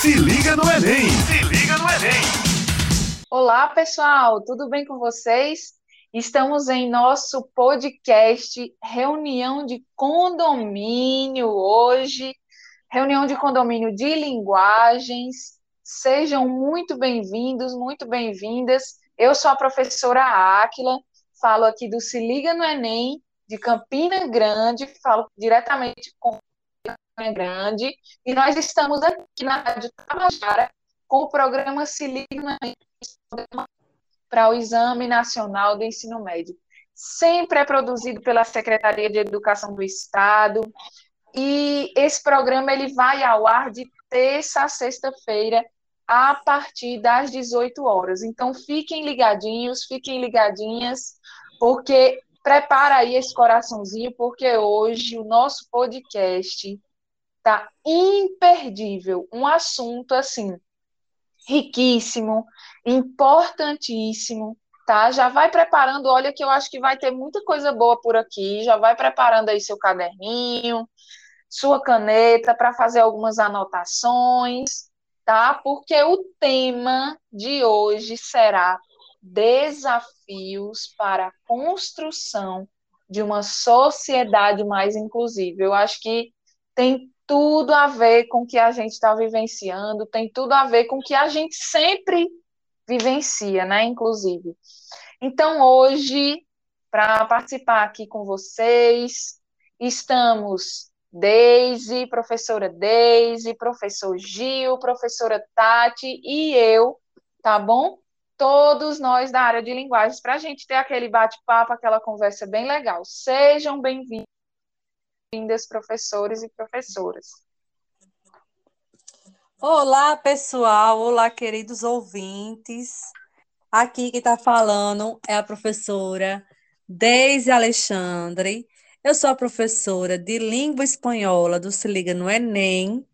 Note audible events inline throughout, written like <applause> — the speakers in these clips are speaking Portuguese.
Se liga no Enem! Se liga no Enem! Olá, pessoal, tudo bem com vocês? Estamos em nosso podcast Reunião de Condomínio hoje, reunião de condomínio de linguagens. Sejam muito bem-vindos, muito bem-vindas. Eu sou a professora Áquila, falo aqui do Se Liga no Enem, de Campina Grande, falo diretamente com Grande, e nós estamos aqui na Rádio Tabajara com o programa Se Liga para o Exame Nacional do Ensino Médio. Sempre é produzido pela Secretaria de Educação do Estado, e esse programa ele vai ao ar de terça a sexta-feira, a partir das 18 horas. Então, fiquem ligadinhos, fiquem ligadinhas, porque prepara aí esse coraçãozinho, porque hoje o nosso podcast tá imperdível, um assunto assim riquíssimo, importantíssimo, tá? Já vai preparando, olha que eu acho que vai ter muita coisa boa por aqui, já vai preparando aí seu caderninho, sua caneta para fazer algumas anotações, tá? Porque o tema de hoje será desafios para a construção de uma sociedade mais inclusiva. Eu acho que tem tudo a ver com o que a gente está vivenciando, tem tudo a ver com o que a gente sempre vivencia, né? Inclusive. Então, hoje, para participar aqui com vocês, estamos Deise, professora Deise, professor Gil, professora Tati e eu, tá bom? todos nós da área de linguagens, para a gente ter aquele bate-papo, aquela conversa bem legal. Sejam bem-vindas, professores e professoras. Olá, pessoal. Olá, queridos ouvintes. Aqui quem está falando é a professora Deise Alexandre. Eu sou a professora de língua espanhola do Se Liga no Enem.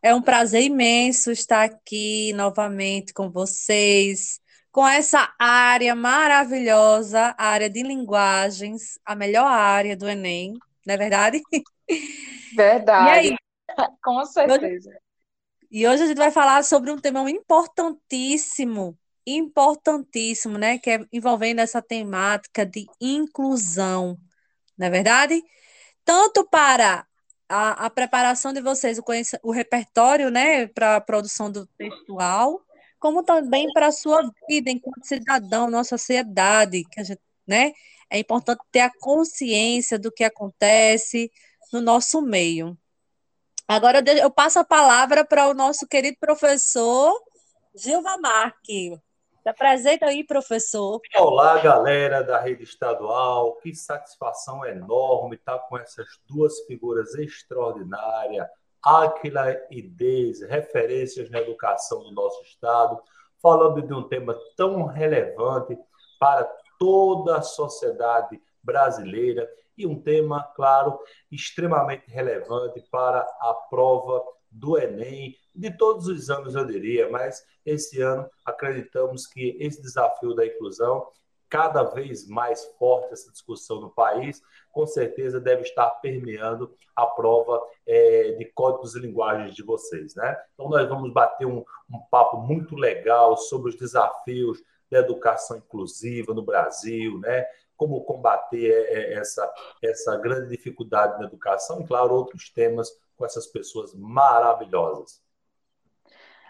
É um prazer imenso estar aqui novamente com vocês, com essa área maravilhosa, a área de linguagens, a melhor área do Enem, não é verdade? Verdade. <laughs> com certeza. Hoje, e hoje a gente vai falar sobre um tema importantíssimo, importantíssimo, né? Que é envolvendo essa temática de inclusão, não é verdade? Tanto para a, a preparação de vocês, o, o repertório, né, para a produção do textual, como também para a sua vida enquanto cidadão, nossa sociedade, que a gente, né? É importante ter a consciência do que acontece no nosso meio. Agora eu passo a palavra para o nosso querido professor Gilva Marque. Se apresenta aí, professor. Olá, galera da rede estadual. Que satisfação enorme estar com essas duas figuras extraordinárias, Aquila e Deise, referências na educação do nosso Estado, falando de um tema tão relevante para toda a sociedade brasileira e um tema, claro, extremamente relevante para a prova do Enem, de todos os anos, eu diria, mas esse ano acreditamos que esse desafio da inclusão cada vez mais forte essa discussão no país, com certeza deve estar permeando a prova é, de códigos e linguagens de vocês, né? Então nós vamos bater um, um papo muito legal sobre os desafios da educação inclusiva no Brasil, né? Como combater é, é, essa, essa grande dificuldade na educação e, claro, outros temas com essas pessoas maravilhosas.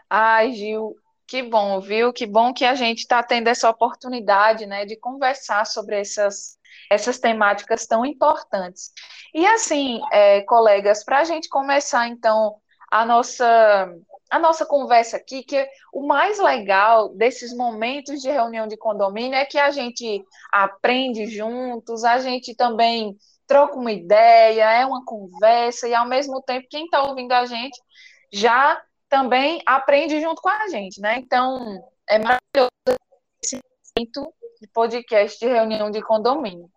Ai, Gil, que bom, viu? Que bom que a gente está tendo essa oportunidade, né, de conversar sobre essas, essas temáticas tão importantes. E assim, é, colegas, para a gente começar então a nossa a nossa conversa aqui, que o mais legal desses momentos de reunião de condomínio é que a gente aprende juntos, a gente também troca uma ideia, é uma conversa, e ao mesmo tempo quem está ouvindo a gente já também aprende junto com a gente, né? Então, é maravilhoso esse momento de podcast de reunião de condomínio.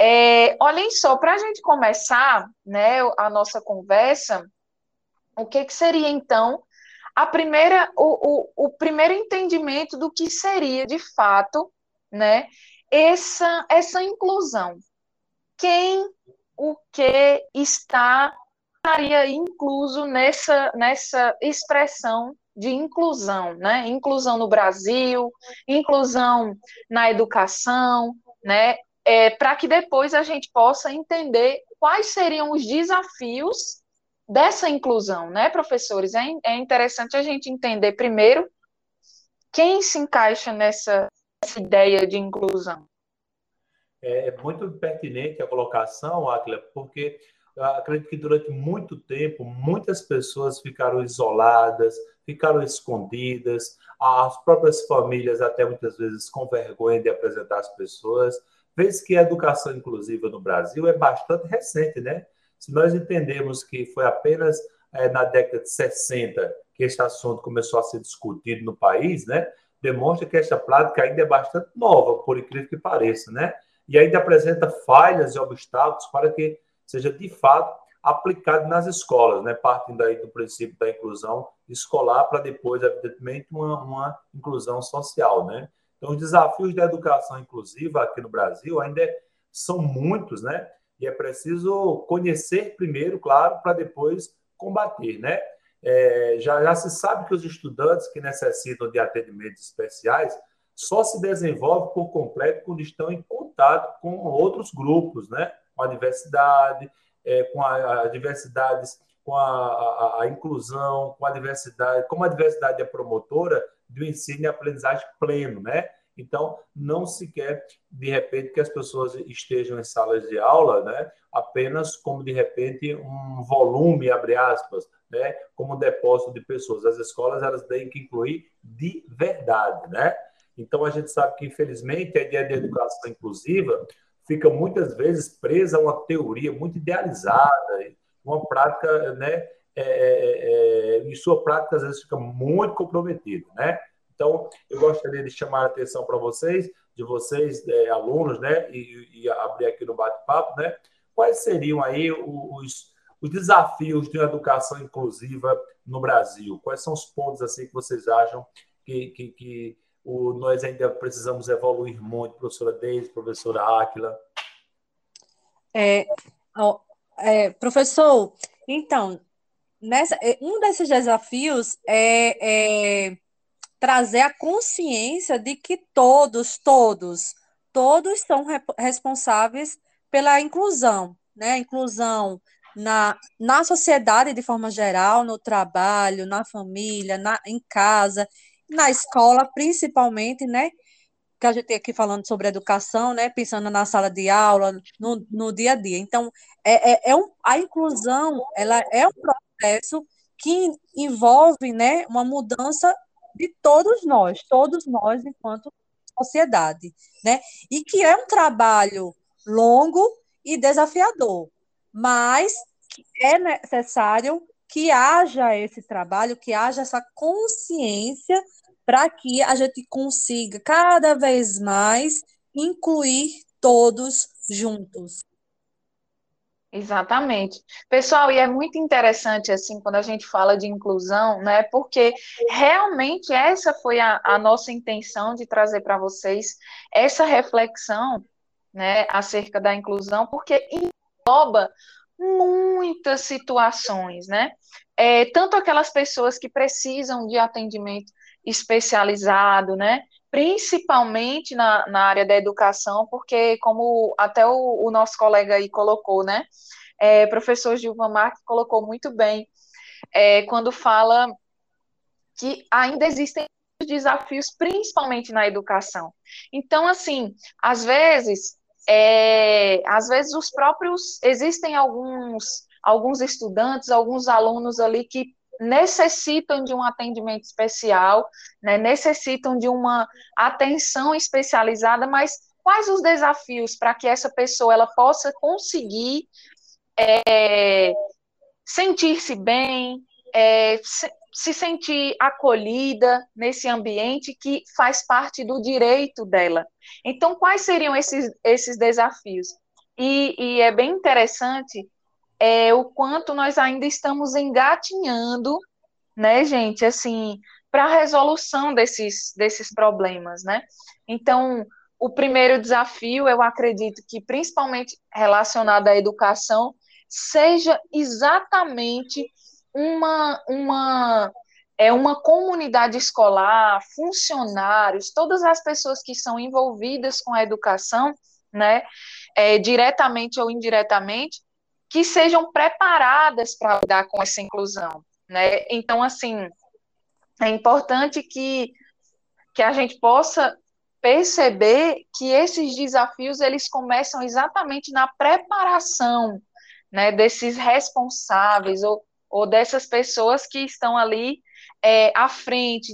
É, olhem só, para a gente começar né, a nossa conversa, o que, que seria então a primeira, o, o, o primeiro entendimento do que seria de fato né, essa, essa inclusão? Quem, o que está estaria incluso nessa, nessa expressão de inclusão, né? Inclusão no Brasil, inclusão na educação, né? É, para que depois a gente possa entender quais seriam os desafios dessa inclusão, né, professores? É, é interessante a gente entender primeiro quem se encaixa nessa, nessa ideia de inclusão. É, é muito pertinente a colocação, Akila, porque acredito que durante muito tempo muitas pessoas ficaram isoladas, ficaram escondidas, as próprias famílias até muitas vezes com vergonha de apresentar as pessoas. Vês que a educação inclusiva no Brasil é bastante recente, né? Se nós entendemos que foi apenas é, na década de 60 que este assunto começou a ser discutido no país, né? Demonstra que esta prática ainda é bastante nova, por incrível que pareça, né? E ainda apresenta falhas e obstáculos para que seja de fato aplicado nas escolas, né? partindo aí do princípio da inclusão escolar para depois, evidentemente, uma, uma inclusão social. Né? Então, os desafios da educação inclusiva aqui no Brasil ainda são muitos, né? E é preciso conhecer primeiro, claro, para depois combater, né? É, já, já se sabe que os estudantes que necessitam de atendimentos especiais só se desenvolvem por completo quando estão em contato com outros grupos, né? Com a diversidade, é, com a, a diversidades, com a, a, a, inclusão, com a diversidade, como a diversidade é promotora do ensino e aprendizagem pleno, né? Então, não se quer, de repente, que as pessoas estejam em salas de aula, né? Apenas como, de repente, um volume, abre aspas, né? Como depósito de pessoas. As escolas, elas têm que incluir de verdade, né? Então, a gente sabe que, infelizmente, a ideia de educação inclusiva fica muitas vezes presa a uma teoria muito idealizada, uma prática, né, é, é, é, em sua prática às vezes fica muito comprometida, né? Então, eu gostaria de chamar a atenção para vocês, de vocês, é, alunos, né, e, e, abrir aqui no bate-papo, né, quais seriam aí os, os desafios de uma educação inclusiva no Brasil? Quais são os pontos assim que vocês acham que, que, que o, nós ainda precisamos evoluir muito, professora Deise, professora Áquila. É, é, professor, então, nessa, é, um desses desafios é, é trazer a consciência de que todos, todos, todos são responsáveis pela inclusão, né? Inclusão na, na sociedade de forma geral, no trabalho, na família, na, em casa na escola, principalmente, né? Que a gente tem aqui falando sobre educação, né? Pensando na sala de aula, no, no dia a dia. Então, é, é, é um, a inclusão, ela é um processo que envolve, né, uma mudança de todos nós, todos nós enquanto sociedade, né? E que é um trabalho longo e desafiador, mas é necessário que haja esse trabalho, que haja essa consciência para que a gente consiga cada vez mais incluir todos juntos. Exatamente. Pessoal, e é muito interessante, assim, quando a gente fala de inclusão, né? Porque realmente essa foi a, a nossa intenção de trazer para vocês essa reflexão, né, acerca da inclusão, porque engloba muitas situações, né? É, tanto aquelas pessoas que precisam de atendimento especializado, né? Principalmente na, na área da educação, porque, como até o, o nosso colega aí colocou, né? É, professor Gilvan Marques colocou muito bem, é, quando fala que ainda existem desafios, principalmente na educação. Então, assim, às vezes, é, às vezes os próprios, existem alguns, alguns estudantes, alguns alunos ali que necessitam de um atendimento especial, né, necessitam de uma atenção especializada, mas quais os desafios para que essa pessoa ela possa conseguir é, sentir-se bem, é, se, se sentir acolhida nesse ambiente que faz parte do direito dela. Então, quais seriam esses, esses desafios? E, e é bem interessante é, o quanto nós ainda estamos engatinhando, né, gente, assim, para a resolução desses, desses problemas, né? Então, o primeiro desafio, eu acredito que principalmente relacionado à educação, seja exatamente uma, uma, é uma comunidade escolar, funcionários, todas as pessoas que são envolvidas com a educação, né, é, diretamente ou indiretamente, que sejam preparadas para lidar com essa inclusão, né? Então, assim, é importante que, que a gente possa perceber que esses desafios eles começam exatamente na preparação, né, desses responsáveis ou, ou dessas pessoas que estão ali é, à frente,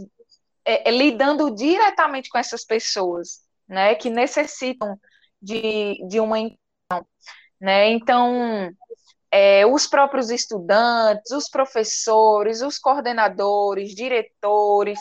é, é, lidando diretamente com essas pessoas, né, que necessitam de, de uma né, então é, os próprios estudantes, os professores, os coordenadores, diretores,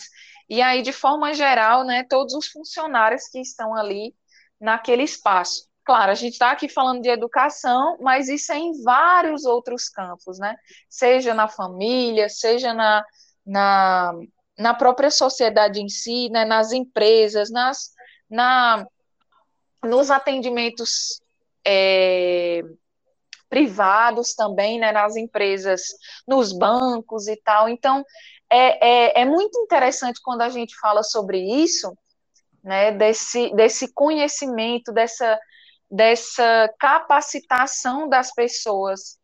e aí, de forma geral, né, todos os funcionários que estão ali naquele espaço. Claro, a gente está aqui falando de educação, mas isso é em vários outros campos, né? Seja na família, seja na, na, na própria sociedade em si, né? nas empresas, nas, na, nos atendimentos é, privados também, né, nas empresas, nos bancos e tal. Então, é, é, é muito interessante quando a gente fala sobre isso, né, desse, desse conhecimento, dessa, dessa capacitação das pessoas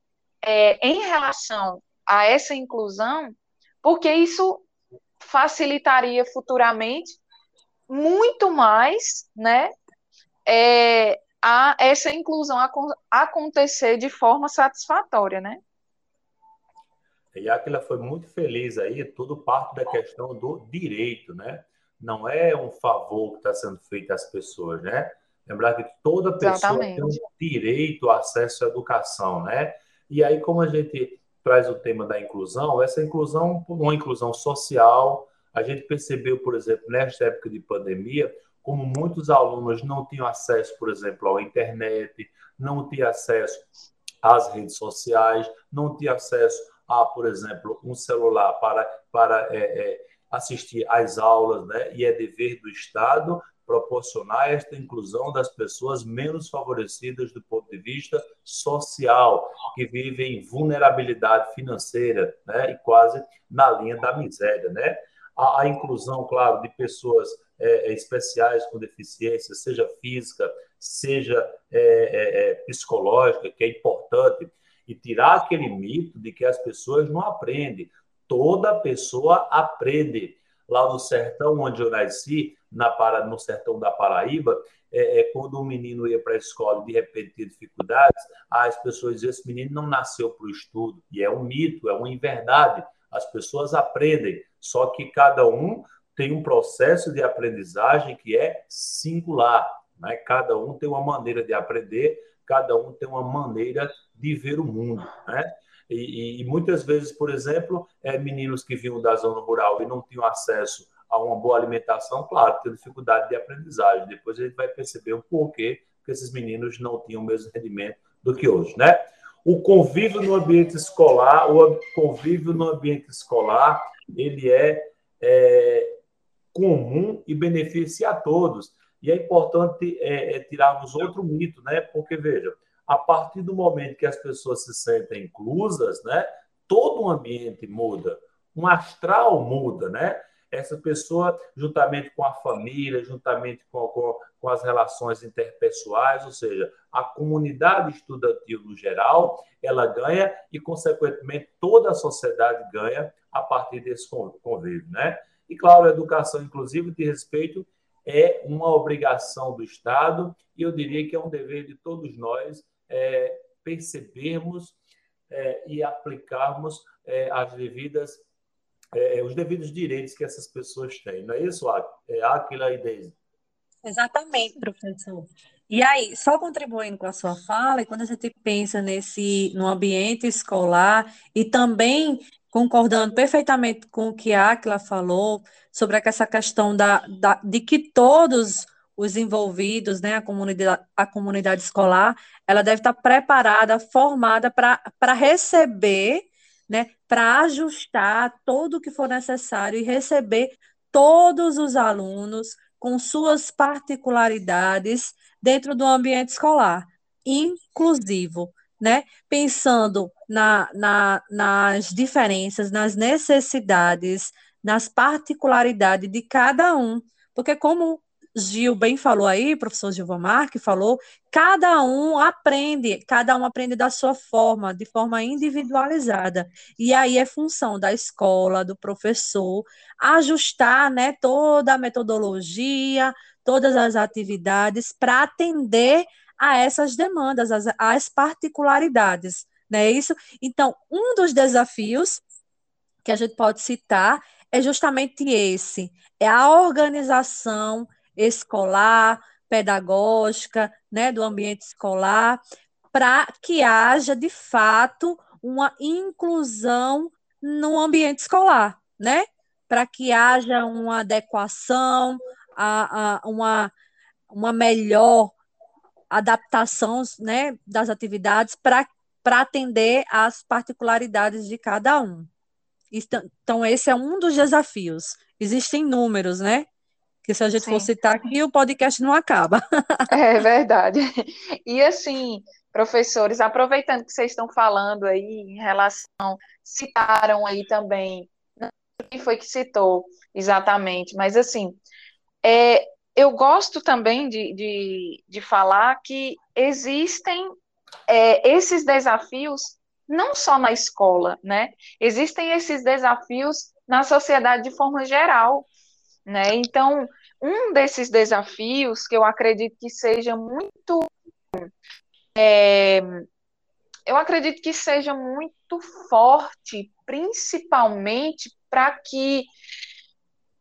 é, em relação a essa inclusão, porque isso facilitaria futuramente muito mais, né, é, a essa inclusão acontecer de forma satisfatória, né? E Aquila foi muito feliz aí, tudo parte da questão do direito, né? Não é um favor que está sendo feito às pessoas, né? Lembrar que toda pessoa Exatamente. tem um direito ao acesso à educação, né? E aí, como a gente traz o tema da inclusão, essa inclusão, uma inclusão social, a gente percebeu, por exemplo, nesta época de pandemia, como muitos alunos não tinham acesso, por exemplo, à internet, não tinham acesso às redes sociais, não tinham acesso a, por exemplo, um celular para, para é, é, assistir às aulas, né? e é dever do Estado proporcionar esta inclusão das pessoas menos favorecidas do ponto de vista social, que vivem em vulnerabilidade financeira, né? e quase na linha da miséria, né? A, a inclusão, claro, de pessoas é, é, especiais com deficiência, seja física, seja é, é, é, psicológica, que é importante, e tirar aquele mito de que as pessoas não aprendem. Toda pessoa aprende. Lá no sertão onde eu nasci, na para, no sertão da Paraíba, é, é quando um menino ia para a escola e de repente tinha dificuldades, as pessoas diziam: esse menino não nasceu para o estudo. E é um mito, é uma inverdade. As pessoas aprendem, só que cada um tem um processo de aprendizagem que é singular. Né? Cada um tem uma maneira de aprender, cada um tem uma maneira de ver o mundo. Né? E, e, muitas vezes, por exemplo, é, meninos que vinham da zona rural e não tinham acesso a uma boa alimentação, claro, tem dificuldade de aprendizagem. Depois a gente vai perceber o porquê que esses meninos não tinham o mesmo rendimento do que hoje, né? O convívio no ambiente escolar, o convívio no ambiente escolar, ele é, é comum e beneficia a todos. E é importante é, é, tirarmos outro mito, né? Porque, veja, a partir do momento que as pessoas se sentem inclusas, né? Todo o ambiente muda, um astral muda, né? Essa pessoa, juntamente com a família, juntamente com, com, com as relações interpessoais, ou seja, a comunidade estudantil no geral, ela ganha e, consequentemente, toda a sociedade ganha a partir desse convívio, né? E, claro, a educação inclusiva de respeito é uma obrigação do Estado e eu diria que é um dever de todos nós é, percebermos é, e aplicarmos é, as devidas, é, os devidos direitos que essas pessoas têm. Não é isso, Aquila é, e Deise? Exatamente, professor. E aí, só contribuindo com a sua fala, e quando a gente pensa nesse no ambiente escolar e também concordando perfeitamente com o que a Aquila falou sobre essa questão da, da, de que todos os envolvidos, né, a comunidade, a comunidade escolar, ela deve estar preparada, formada para receber, né, para ajustar todo o que for necessário e receber todos os alunos com suas particularidades dentro do ambiente escolar, inclusivo. Né? Pensando na, na, nas diferenças, nas necessidades, nas particularidades de cada um. Porque, como Gil bem falou aí, professor Gilvamar, que falou, cada um aprende, cada um aprende da sua forma, de forma individualizada. E aí é função da escola, do professor, ajustar né, toda a metodologia, todas as atividades para atender a essas demandas, às, às particularidades, não é isso? Então, um dos desafios que a gente pode citar é justamente esse, é a organização escolar, pedagógica, né, do ambiente escolar, para que haja, de fato, uma inclusão no ambiente escolar, né? Para que haja uma adequação, a, a, uma, uma melhor adaptação né, das atividades para atender às particularidades de cada um. Então, esse é um dos desafios. Existem números, né? Que se a gente Sim. for citar aqui, o podcast não acaba. <laughs> É verdade. E assim, professores, aproveitando que vocês estão falando aí em relação, citaram aí também, quem foi que citou exatamente, mas assim, é, eu gosto também de, de, de falar que existem é, esses desafios não só na escola, né? Existem esses desafios na sociedade de forma geral, né? Então, um desses desafios que eu acredito que seja muito é, eu acredito que seja muito forte, principalmente para que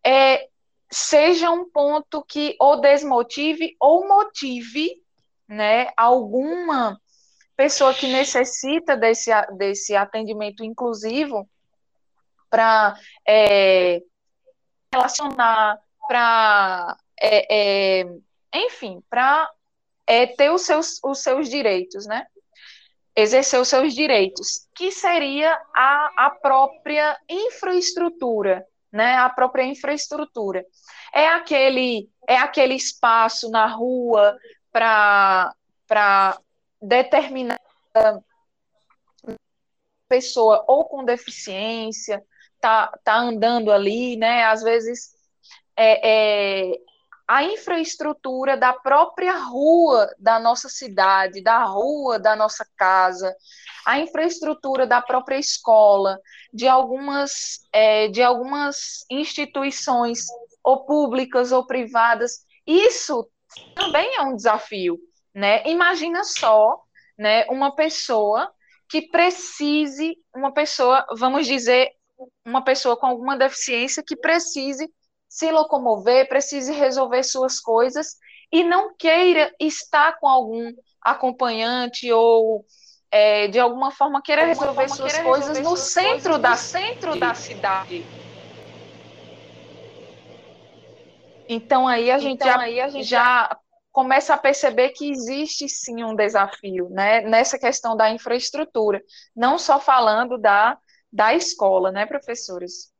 é, seja um ponto que ou desmotive ou motive né, alguma pessoa que necessita desse, desse atendimento inclusivo para é, relacionar, para, é, é, enfim, para é, ter os seus, os seus direitos, né? Exercer os seus direitos, que seria a, a própria infraestrutura, né? A própria infraestrutura. É aquele, é aquele espaço na rua para determinar pessoa ou com deficiência tá, tá andando ali, né? Às vezes é, é, a infraestrutura da própria rua da nossa cidade, da rua da nossa casa, a infraestrutura da própria escola, de algumas, é, de algumas instituições, ou públicas ou privadas, isso também é um desafio, né? Imagina só, né, uma pessoa que precise, uma pessoa, vamos dizer, uma pessoa com alguma deficiência que precise se locomover, precise resolver suas coisas e não queira estar com algum acompanhante ou é, de alguma forma queira resolver suas queira coisas resolver no suas centro coisas da centro da cidade. Então aí a gente, então, já, aí a gente já começa a perceber que existe sim um desafio né, nessa questão da infraestrutura, não só falando da, da escola, né, professores?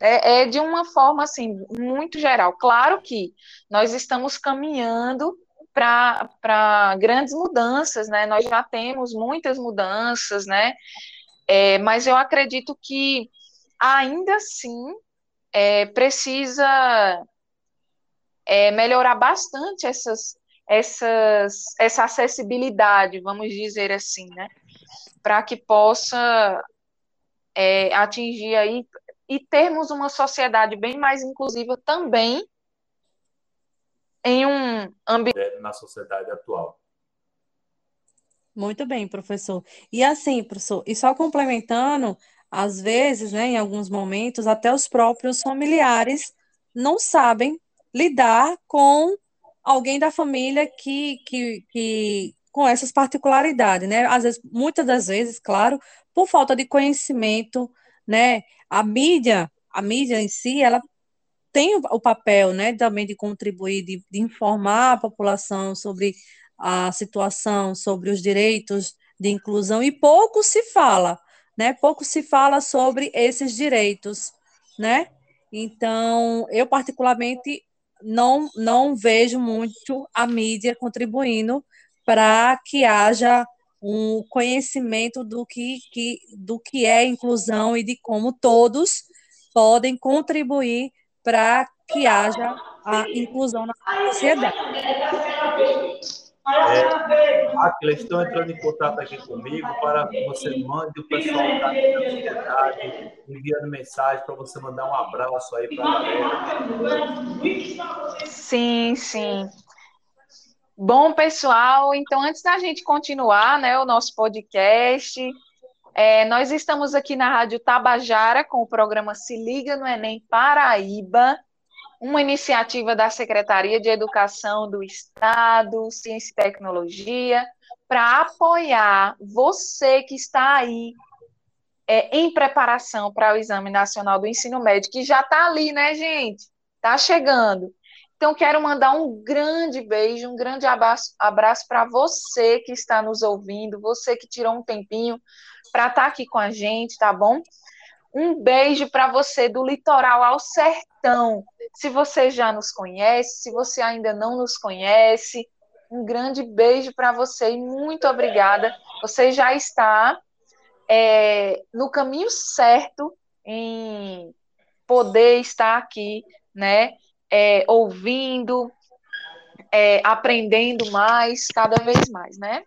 É, é de uma forma assim muito geral. Claro que nós estamos caminhando para grandes mudanças, né? Nós já temos muitas mudanças, né? É, mas eu acredito que ainda assim é, precisa é, melhorar bastante essas, essas, essa acessibilidade, vamos dizer assim, né? Para que possa é, atingir aí e termos uma sociedade bem mais inclusiva também em um ambiente é, na sociedade atual. Muito bem, professor. E assim, professor, e só complementando, às vezes, né, em alguns momentos, até os próprios familiares não sabem lidar com alguém da família que, que, que com essas particularidades, né? Às vezes, muitas das vezes, claro, por falta de conhecimento, né? A mídia, a mídia em si, ela tem o papel, né, também de contribuir, de, de informar a população sobre a situação, sobre os direitos de inclusão e pouco se fala, né? Pouco se fala sobre esses direitos, né? Então, eu particularmente não, não vejo muito a mídia contribuindo para que haja um conhecimento do que, que, do que é inclusão e de como todos podem contribuir para que haja a inclusão na sociedade. É, Aquila, estão entrando em contato aqui comigo para que você mande o pessoal da sociedade, enviando mensagem para você mandar um abraço aí para a galera. Sim, sim. Bom, pessoal, então antes da gente continuar, né, o nosso podcast, é, nós estamos aqui na Rádio Tabajara com o programa Se Liga no Enem Paraíba, uma iniciativa da Secretaria de Educação do Estado, Ciência e Tecnologia, para apoiar você que está aí é, em preparação para o Exame Nacional do Ensino Médio, que já está ali, né, gente? Está chegando. Então, quero mandar um grande beijo, um grande abraço, abraço para você que está nos ouvindo, você que tirou um tempinho para estar tá aqui com a gente, tá bom? Um beijo para você do litoral ao sertão. Se você já nos conhece, se você ainda não nos conhece, um grande beijo para você e muito obrigada. Você já está é, no caminho certo em poder estar aqui, né? É, ouvindo, é, aprendendo mais, cada vez mais, né?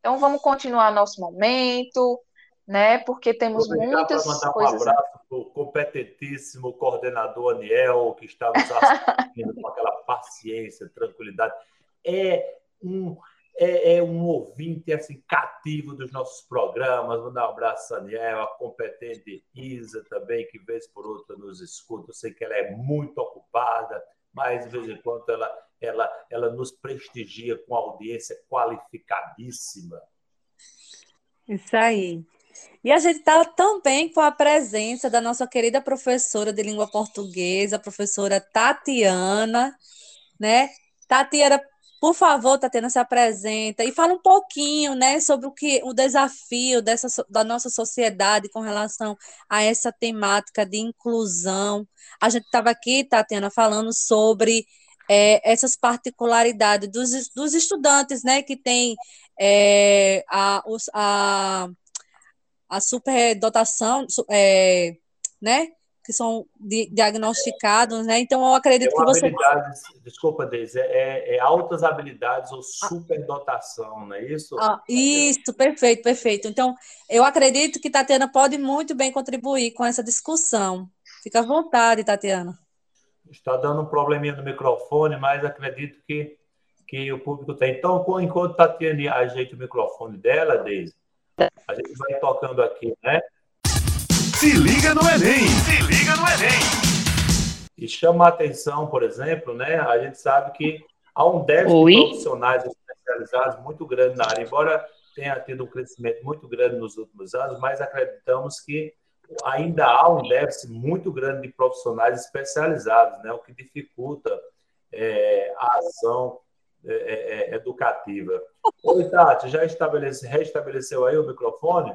Então vamos continuar nosso momento né? Porque temos muitas mandar coisas. Um abraço para o competentíssimo coordenador Aniel, que está nos <laughs> assistindo com aquela paciência, tranquilidade. É um, é, é, um ouvinte assim, cativo dos nossos programas. Mandar um abraço a Aniel, a competente Isa também, que vez por outra nos escuta. Eu sei que ela é muito ocupada, mas de vez em quando ela, ela, ela nos prestigia com audiência qualificadíssima. Isso aí. E a gente está também com a presença da nossa querida professora de língua portuguesa, a professora Tatiana, né? Tatiana, por favor, Tatiana, se apresenta e fala um pouquinho, né, sobre o que o desafio dessa, da nossa sociedade com relação a essa temática de inclusão. A gente estava aqui, Tatiana, falando sobre é, essas particularidades dos, dos estudantes, né, que tem é, a, a a superdotação, é, né? Que são diagnosticados, né? Então, eu acredito que você. Desculpa, Deise, é, é, altas habilidades ou superdotação, não é isso? Ah, isso, perfeito, perfeito. Então, eu acredito que Tatiana pode muito bem contribuir com essa discussão. Fica à vontade, Tatiana. Está dando um probleminha no microfone, mas acredito que, que o público tem. Então, enquanto Tatiana ajeita o microfone dela, Deise, a gente vai tocando aqui, né? Se liga no Enem! Se liga no Enem! E chama a atenção, por exemplo, né? A gente sabe que há um déficit Oi? de profissionais especializados muito grande na área, embora tenha tido um crescimento muito grande nos últimos anos, mas acreditamos que ainda há um déficit muito grande de profissionais especializados, né? O que dificulta é, a ação é, é, é, educativa. Oi, Tati, já estabelece, restabeleceu aí o microfone?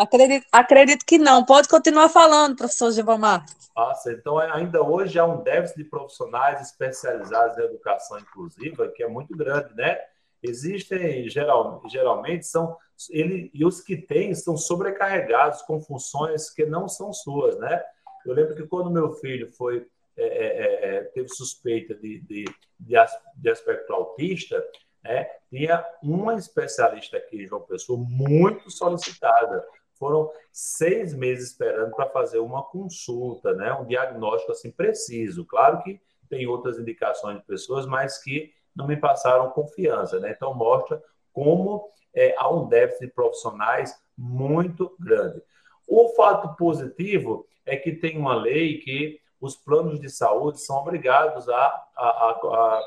Acredito, acredito que não. Pode continuar falando, professor Gilmar. Nossa, então ainda hoje há um déficit de profissionais especializados em educação inclusiva que é muito grande, né? Existem, geral, geralmente, são ele, e os que têm são sobrecarregados com funções que não são suas, né? Eu lembro que quando meu filho foi é, é, é, é, teve suspeita de, de, de, aspecto autista, né, tinha uma especialista aqui, João Pessoa, muito solicitada. Foram seis meses esperando para fazer uma consulta, né, um diagnóstico assim preciso. Claro que tem outras indicações de pessoas, mas que não me passaram confiança. Né? Então, mostra como é, há um déficit de profissionais muito grande. O fato positivo é que tem uma lei que os planos de saúde são obrigados a, a, a,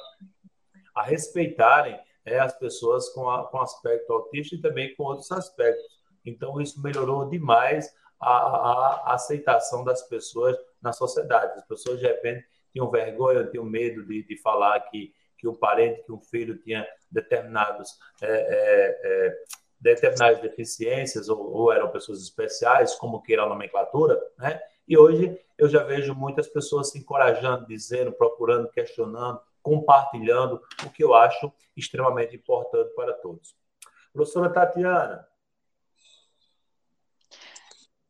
a respeitarem é, as pessoas com, com aspecto autista e também com outros aspectos. Então, isso melhorou demais a, a, aceitação das pessoas na sociedade. As pessoas, de repente, tinham vergonha, tinham medo de, de falar que, que um parente, que um filho tinha determinados, é, é, é, determinadas deficiências ou, ou, eram pessoas especiais, como queira a nomenclatura, né? E hoje eu já vejo muitas pessoas se encorajando, dizendo, procurando, questionando, compartilhando, o que eu acho extremamente importante para todos. Professora Tatiana.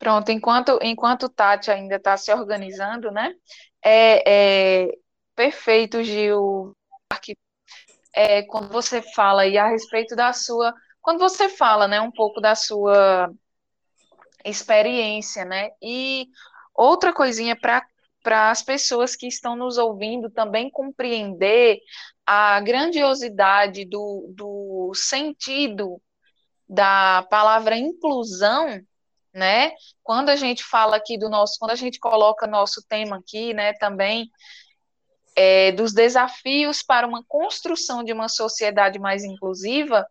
Pronto, enquanto, enquanto Tati ainda está se organizando, né? É, é perfeito, Gil, é, quando você fala e a respeito da sua, quando você fala, né, um pouco da sua experiência, né? E outra coisinha para para as pessoas que estão nos ouvindo também compreender a grandiosidade do, do sentido da palavra inclusão, né? Quando a gente fala aqui do nosso, quando a gente coloca nosso tema aqui, né, também é, dos desafios para uma construção de uma sociedade mais inclusiva,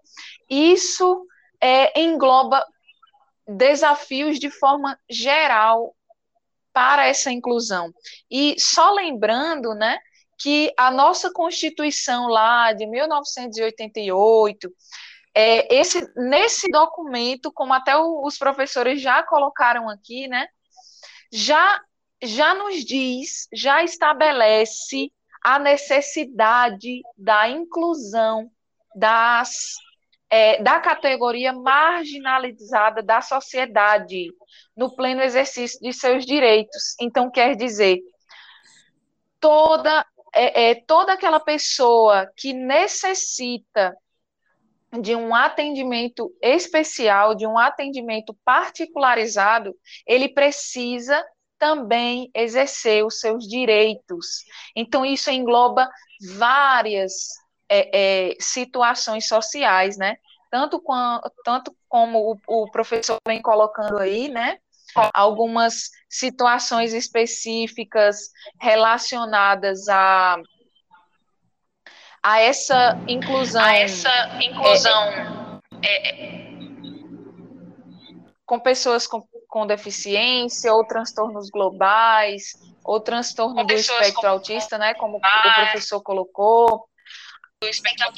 isso é, engloba desafios de forma geral para essa inclusão. E só lembrando, né, que a nossa Constituição lá de 1988, é, esse, nesse documento, como até os professores já colocaram aqui, né, já, já nos diz, já estabelece a necessidade da inclusão das é, da categoria marginalizada da sociedade no pleno exercício de seus direitos. Então, quer dizer, toda, é, é, toda aquela pessoa que necessita de um atendimento especial, de um atendimento particularizado, ele precisa também exercer os seus direitos. Então, isso engloba várias é, é, situações sociais, né? Tanto, com, tanto como o, o professor vem colocando aí, né? Algumas situações específicas relacionadas a, a essa inclusão. A essa inclusão. É, é com pessoas com, com deficiência ou transtornos globais, ou transtorno do espectro autista, né, como ah, o professor colocou,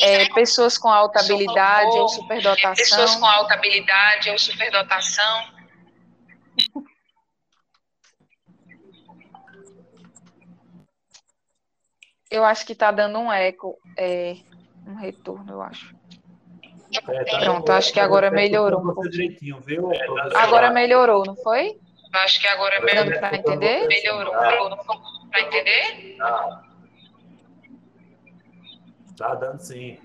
é, pessoas com alta habilidade ou superdotação. Pessoas com alta habilidade ou superdotação. Eu acho que está dando um eco, é, um retorno, eu acho. É, tá Pronto, acho que agora melhorou um pouco. Viu, agora melhorou, não foi? Acho que agora melhorou. Para entender? Melhorou. Para entender? Tá dando sim.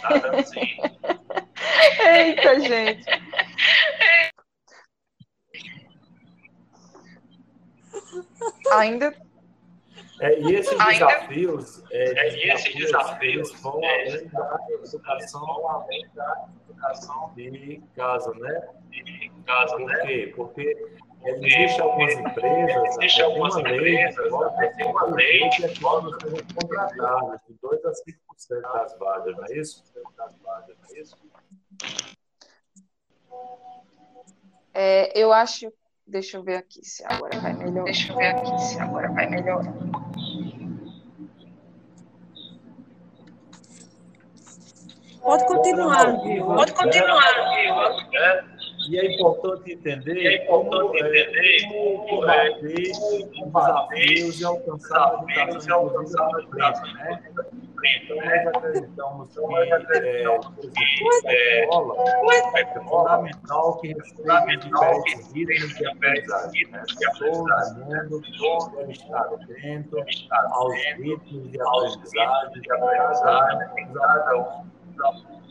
Tá dando sim. <laughs> Eita, gente. Ainda <laughs> é, e esses Ainda, desafios, é, é, e esses desafios vão é, além da educação, além da educação de casa, né? De casa, Por né? quê? Porque Existem algumas empresas, existe algumas empresas, tem uma lei que quando serem contratadas de 2 a 5% das vagas, não é isso? Das vagas, não é isso? É, eu acho. Deixa eu ver aqui se agora vai melhorar. Deixa eu ver aqui se agora vai melhorar. Pode continuar, Pode continuar, viu? É. E é importante entender, é importante como, entender como combater os desafios e alcançar a educação né? Então, nós acreditamos que é, escola é fundamental que respeite diferentes ritmos de aprendizagem. Né? Todo mundo atento aos ritmos de aprendizagem de um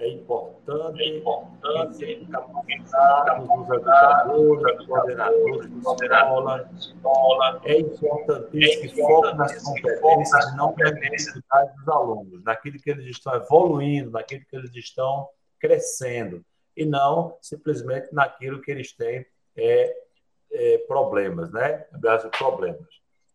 é importante, é importante capacitar os educadores, os coordenadores de escola. É importantíssimo que foque nas competências, não nas necessidades dos alunos, naquilo que eles estão evoluindo, naquilo que eles estão crescendo, e não simplesmente naquilo que eles têm é, é, problemas, né? Problemas,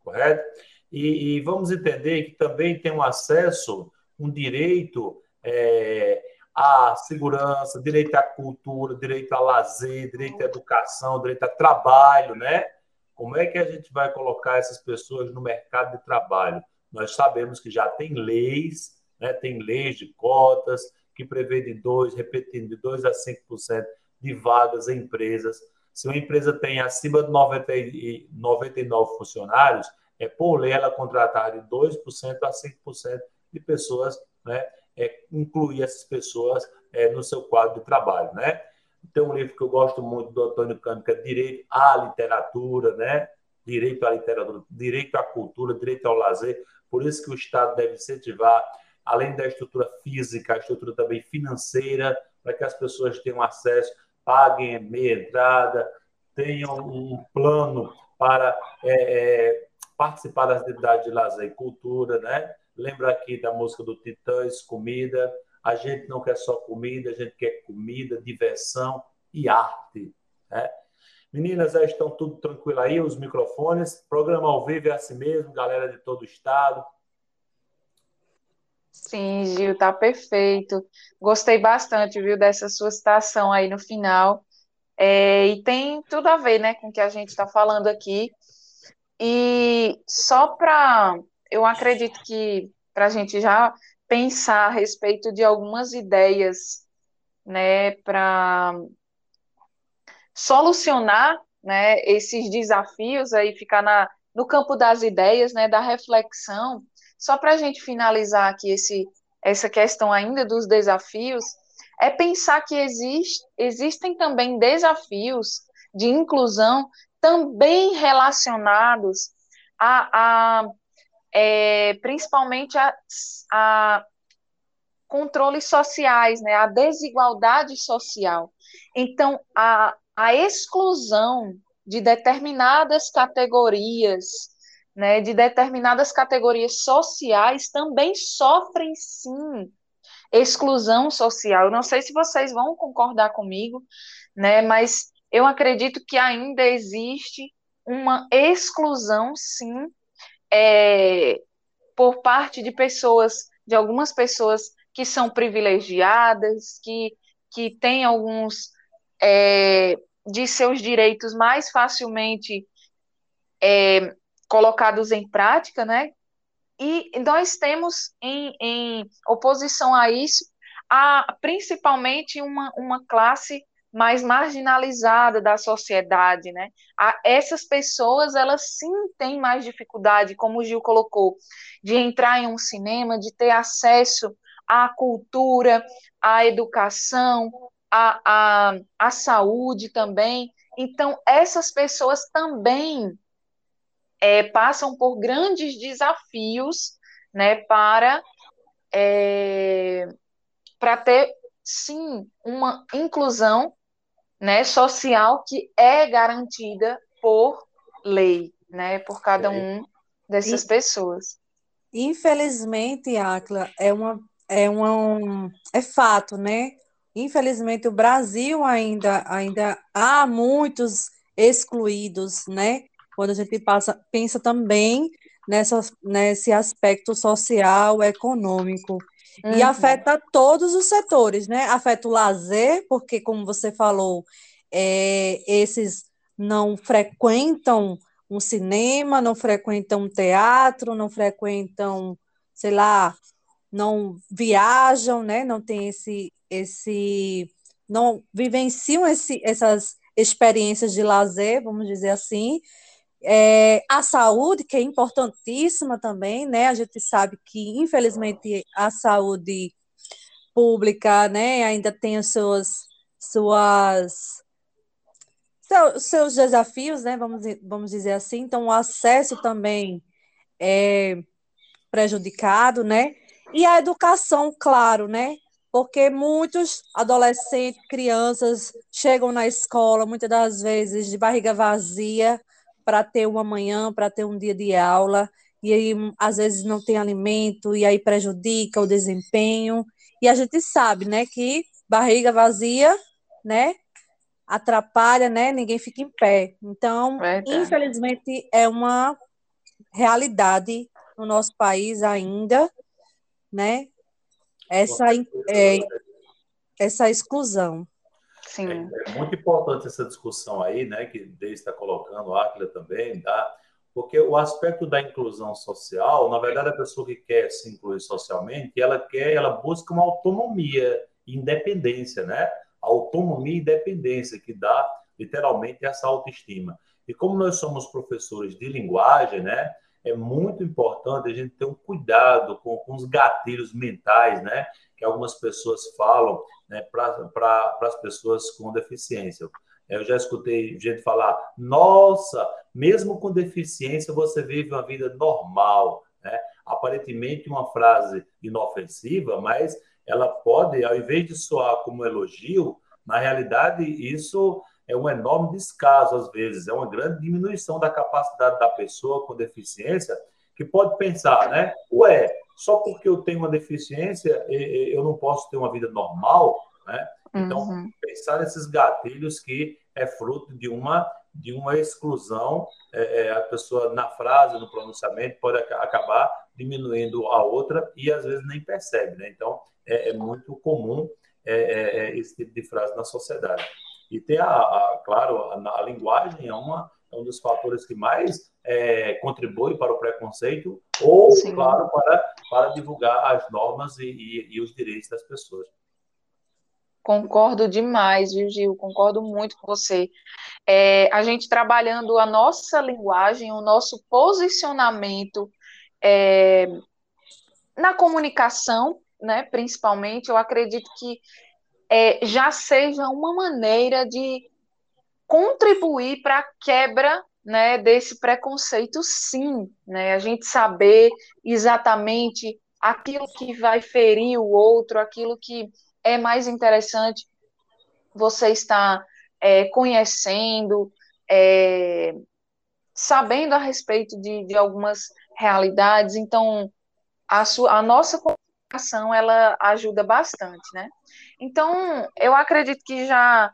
correto? E, e, vamos entender que também tem um acesso, um direito é, à segurança, direito à cultura, direito a lazer, direito à educação, direito a trabalho, né? Como é que a gente vai colocar essas pessoas no mercado de trabalho? Nós sabemos que já tem leis, né? tem leis de cotas que prevê de 2, repetindo, de 2 a 5% de vagas em empresas. Se uma empresa tem acima de 90, 99 funcionários, é, por lei, ela contratar de 2% a 5% de pessoas, né, é, incluir essas pessoas é, no seu quadro de trabalho, né? Tem um livro que eu gosto muito do Antônio Cândido, que é Direito à Literatura, né? Direito à literatura, direito à cultura, direito ao lazer. Por isso que o Estado deve incentivar, além da estrutura física, a estrutura também financeira, para que as pessoas tenham acesso, paguem meia entrada, tenham um plano para é, é, participar das atividades de lazer e cultura, né? Lembra aqui da música do Titãs, comida. A gente não quer só comida, a gente quer comida, diversão e arte. Né? Meninas, já estão tudo tranquilo aí, os microfones. Programa ao vivo é assim mesmo, galera de todo o estado. Sim, Gil, tá perfeito. Gostei bastante, viu, dessa sua citação aí no final. É, e tem tudo a ver, né, com o que a gente está falando aqui. E só para eu acredito que para a gente já pensar a respeito de algumas ideias, né, para solucionar, né, esses desafios aí, ficar na, no campo das ideias, né, da reflexão, só para a gente finalizar aqui esse, essa questão ainda dos desafios, é pensar que existe, existem também desafios de inclusão também relacionados a, a é, principalmente a, a controles sociais, né, a desigualdade social. Então, a, a exclusão de determinadas categorias, né, de determinadas categorias sociais também sofrem sim exclusão social. Eu não sei se vocês vão concordar comigo, né, mas eu acredito que ainda existe uma exclusão, sim, é, por parte de pessoas, de algumas pessoas que são privilegiadas, que, que têm alguns é, de seus direitos mais facilmente é, colocados em prática, né? E nós temos em, em oposição a isso, a, principalmente uma, uma classe mais marginalizada da sociedade, né? A, essas pessoas, elas sim têm mais dificuldade, como o Gil colocou, de entrar em um cinema, de ter acesso à cultura, à educação, à, à, à saúde também. Então, essas pessoas também é, passam por grandes desafios, né, para é, para ter sim uma inclusão né, social que é garantida por lei, né, por cada um dessas e, pessoas. Infelizmente, Acla, é uma é uma é fato, né? Infelizmente o Brasil ainda ainda há muitos excluídos, né? Quando a gente passa pensa também nessa, nesse aspecto social, econômico. Uhum. E afeta todos os setores, né? Afeta o lazer, porque, como você falou, é, esses não frequentam um cinema, não frequentam um teatro, não frequentam, sei lá, não viajam, né? Não tem esse, esse, não vivenciam esse, essas experiências de lazer, vamos dizer assim, é, a saúde, que é importantíssima também, né? A gente sabe que, infelizmente, a saúde pública, né, ainda tem as suas, suas seus desafios, né? Vamos, vamos dizer assim. Então, o acesso também é prejudicado, né? E a educação, claro, né? Porque muitos adolescentes, crianças chegam na escola, muitas das vezes, de barriga vazia, para ter uma manhã, para ter um dia de aula, e aí às vezes não tem alimento, e aí prejudica o desempenho. E a gente sabe, né, que barriga vazia, né, atrapalha, né, ninguém fica em pé. Então, Verdade. infelizmente, é uma realidade no nosso país ainda, né, essa, é, essa exclusão. Sim. É, é, muito importante essa discussão aí, né, que Deus está colocando, o Áquila também, tá? porque o aspecto da inclusão social, na verdade, a pessoa que quer se incluir socialmente, ela quer, ela busca uma autonomia, independência, né? Autonomia e independência, que dá literalmente essa autoestima. E como nós somos professores de linguagem, né? É muito importante a gente ter um cuidado com, com os gatilhos mentais, né? Que algumas pessoas falam né, para as pessoas com deficiência. Eu já escutei gente falar: nossa, mesmo com deficiência, você vive uma vida normal. Né? Aparentemente, uma frase inofensiva, mas ela pode, ao invés de soar como elogio, na realidade, isso é um enorme descaso, às vezes, é uma grande diminuição da capacidade da pessoa com deficiência, que pode pensar, né? Ué, só porque eu tenho uma deficiência, eu não posso ter uma vida normal, né? Então, uhum. pensar nesses gatilhos que é fruto de uma de uma exclusão, é, é, a pessoa na frase, no pronunciamento, pode acabar diminuindo a outra e às vezes nem percebe, né? Então, é, é muito comum é, é, é esse tipo de frase na sociedade. E tem, a, a claro, a, a, linguagem é, uma, é um dos fatores que mais é, contribui para o preconceito ou, Sim. claro, para, para divulgar as normas e, e, e os direitos das pessoas. Concordo demais, viu, Gil? Concordo muito com você. É, a gente trabalhando a nossa linguagem, o nosso posicionamento é, na comunicação, né, principalmente, eu acredito que é, já seja uma maneira de contribuir para a quebra né, desse preconceito, sim, né, a gente saber exatamente aquilo que vai ferir o outro, aquilo que é mais interessante você estar é, conhecendo, é, sabendo a respeito de, de algumas realidades, então a, sua, a nossa comunicação ela ajuda bastante, né? Então, eu acredito que já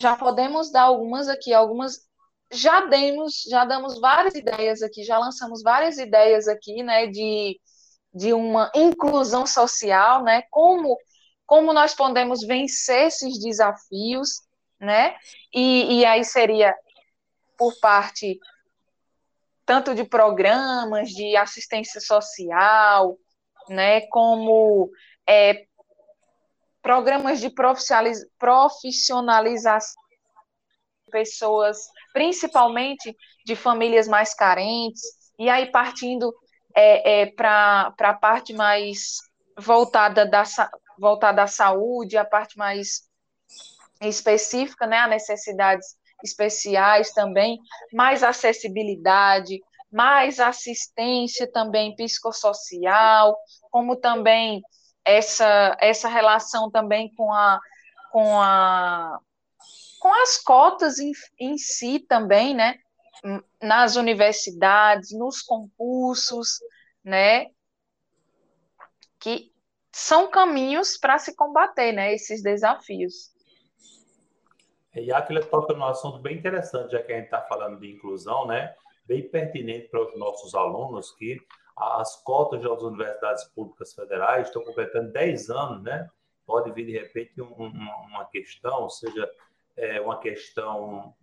já podemos dar algumas aqui, algumas já demos, já damos várias ideias aqui, já lançamos várias ideias aqui, né, de, de uma inclusão social, né, como como nós podemos vencer esses desafios, né, e, e aí seria por parte tanto de programas de assistência social, né, como é, programas de profissionalização de pessoas, principalmente de famílias mais carentes, e aí partindo é, é, para a parte mais voltada da, voltada à saúde, a parte mais específica, né, a necessidades especiais também, mais acessibilidade, mais assistência também psicossocial, como também essa, essa relação também com a com a com as cotas em, em si também, né? Nas universidades, nos concursos, né? Que são caminhos para se combater, né? Esses desafios. E aquilo toca num assunto bem interessante, já que a gente está falando de inclusão, né? Bem pertinente para os nossos alunos que as cotas das universidades públicas federais estão completando 10 anos, né? Pode vir, de repente, um, uma questão, seja é, uma questão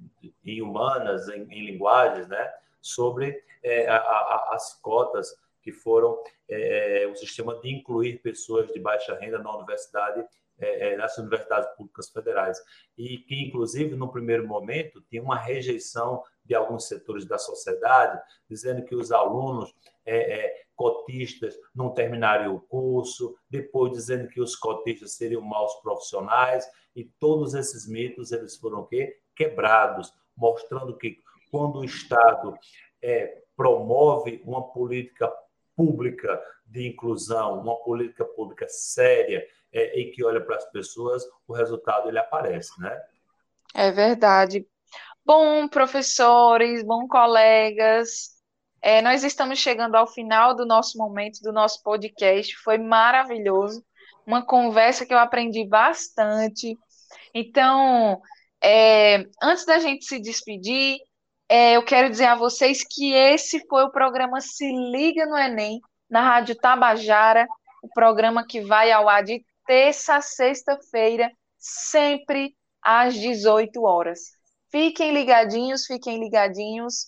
em humanas, em, em linguagens, né? Sobre é, a, a, as cotas que foram é, é, o sistema de incluir pessoas de baixa renda na universidade, é, é, nas universidades públicas federais. E que, inclusive, no primeiro momento, tinha uma rejeição de alguns setores da sociedade, dizendo que os alunos é, é, cotistas não terminariam o curso, depois dizendo que os cotistas seriam maus profissionais, e todos esses mitos eles foram quê? quebrados, mostrando que quando o Estado é, promove uma política pública de inclusão, uma política pública séria é, e que olha para as pessoas, o resultado ele aparece, né? É verdade. Bom, professores, bom, colegas, é, nós estamos chegando ao final do nosso momento, do nosso podcast. Foi maravilhoso, uma conversa que eu aprendi bastante. Então, é, antes da gente se despedir, é, eu quero dizer a vocês que esse foi o programa Se Liga no Enem, na Rádio Tabajara, o programa que vai ao ar de terça a sexta-feira, sempre às 18 horas. Fiquem ligadinhos, fiquem ligadinhos,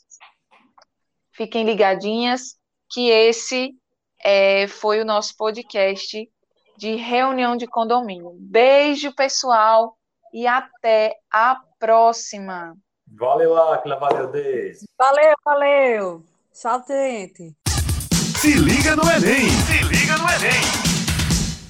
fiquem ligadinhas, que esse é, foi o nosso podcast de reunião de condomínio. Beijo, pessoal, e até a próxima. Valeu, Aquila, valeu, Deise. Valeu, valeu. Tchau, gente. Se liga no Enem! Se liga no Enem!